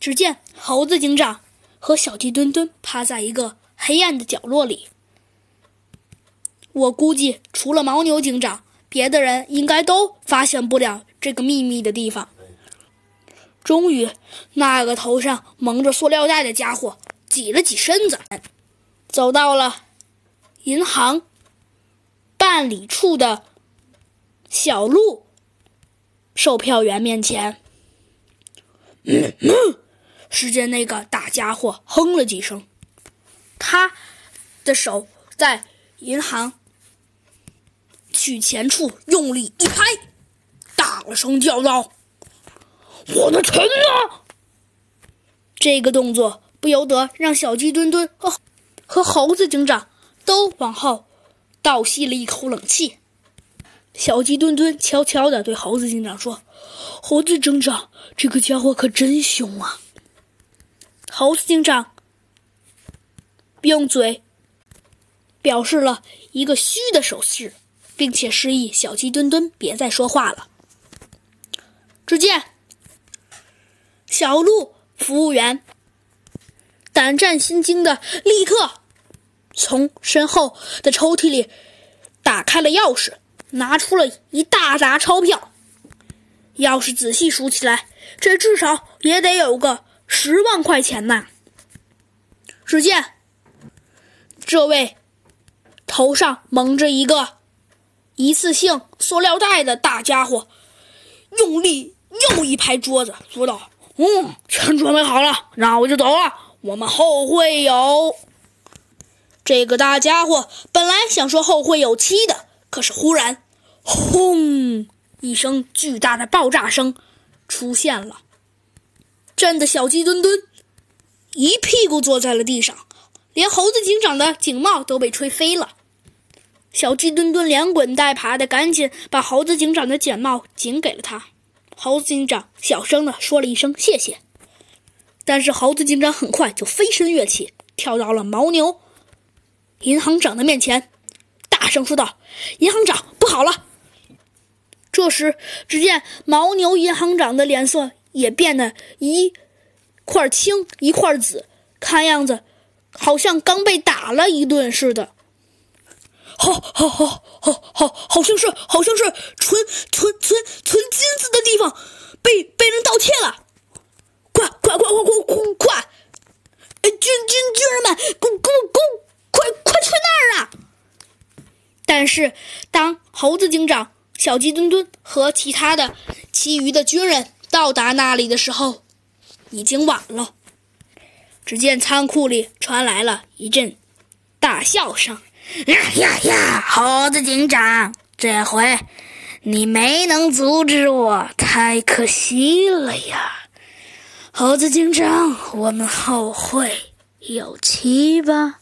只见猴子警长和小鸡墩墩趴在一个黑暗的角落里。我估计，除了牦牛警长，别的人应该都发现不了这个秘密的地方。终于，那个头上蒙着塑料袋的家伙挤了挤身子，走到了银行办理处的小鹿售票员面前。嗯 嗯，只见那个大家伙哼了几声，他的手在银行取钱处用力一拍，大声叫道：“我的钱呢？”这个动作不由得让小鸡墩墩和和猴子警长都往后倒吸了一口冷气。小鸡墩墩悄悄地对猴子警长说：“猴子警长。”这个家伙可真凶啊！猴子警长用嘴表示了一个虚的手势，并且示意小鸡墩墩别再说话了。只见小鹿服务员胆战心惊的立刻从身后的抽屉里打开了钥匙，拿出了一大沓钞票。要是仔细数起来，这至少也得有个十万块钱呐！只见这位头上蒙着一个一次性塑料袋的大家伙，用力又一拍桌子，说道：“嗯，全准备好了，那我就走了。我们后会有……”这个大家伙本来想说后会有期的，可是忽然，轰一声巨大的爆炸声。出现了，震得小鸡墩墩一屁股坐在了地上，连猴子警长的警帽都被吹飞了。小鸡墩墩连滚带爬的，赶紧把猴子警长的警帽紧给了他。猴子警长小声的说了一声谢谢，但是猴子警长很快就飞身跃起，跳到了牦牛银行长的面前，大声说道：“银行长，不好了！”这时，只见牦牛银行长的脸色也变得一块青一块紫，看样子好像刚被打了一顿似的。好，好，好，好，好，好像是，好像是存存存存金子的地方被被人盗窃了！快，快，快，快，快，快，快！军军军人们，攻攻攻！快快去那儿啊！但是，当猴子警长。小鸡墩墩和其他的其余的军人到达那里的时候，已经晚了。只见仓库里传来了一阵大笑声：“呀呀呀！猴子警长，这回你没能阻止我，太可惜了呀！猴子警长，我们后会有期吧。”